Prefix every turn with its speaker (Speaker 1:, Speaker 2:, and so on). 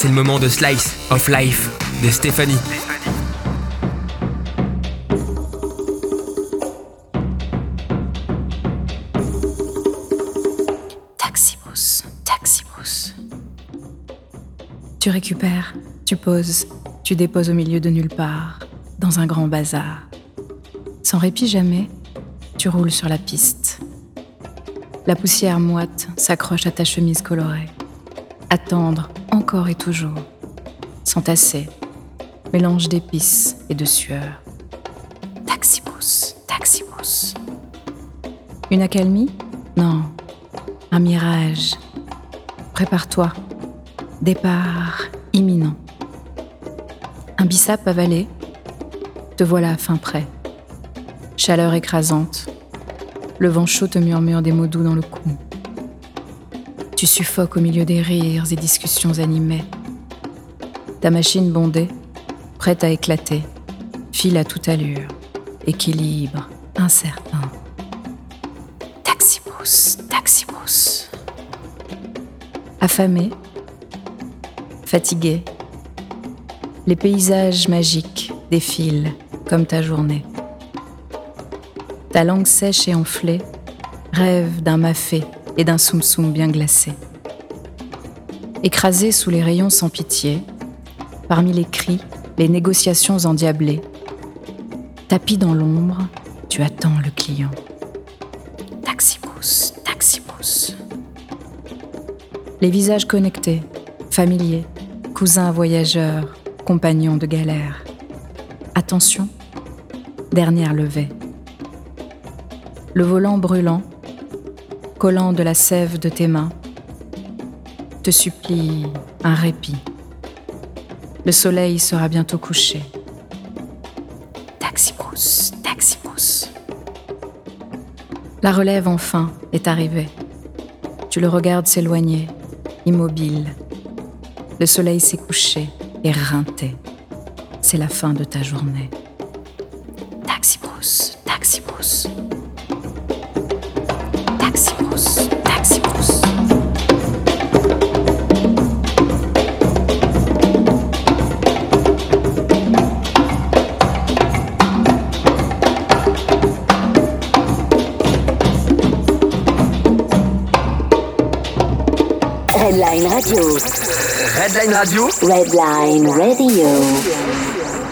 Speaker 1: c'est le moment de Slice of Life de Stéphanie.
Speaker 2: Taximous, Taximous. Tu récupères, tu poses, tu déposes au milieu de nulle part, dans un grand bazar. Sans répit jamais, tu roules sur la piste. La poussière moite s'accroche à ta chemise colorée. Attendre encore et toujours. S'entasser. Mélange d'épices et de sueur. Taximous, taximous. Une accalmie? Non. Un mirage. Prépare-toi. Départ imminent. Un bissap avalé. Te voilà fin prêt. Chaleur écrasante. Le vent chaud te murmure des mots doux dans le cou. Tu suffoques au milieu des rires et discussions animées. Ta machine bondée, prête à éclater, file à toute allure, équilibre incertain. Taximous, taximous. Affamé, fatigué, les paysages magiques défilent comme ta journée. Ta langue sèche et enflée rêve d'un mafé et d'un soum-soum bien glacé. Écrasé sous les rayons sans pitié, parmi les cris, les négociations endiablées, tapis dans l'ombre, tu attends le client. Taximous, taximous. Les visages connectés, familiers, cousins voyageurs, compagnons de galère. Attention, dernière levée. Le volant brûlant, collant de la sève de tes mains, te supplie un répit. Le soleil sera bientôt couché. Taximous, taximous. La relève enfin est arrivée. Tu le regardes s'éloigner, immobile. Le soleil s'est couché, éreinté. C'est la fin de ta journée. Taximous, taximous.
Speaker 3: Redline Radio.
Speaker 1: Redline Radio
Speaker 3: Redline Radio.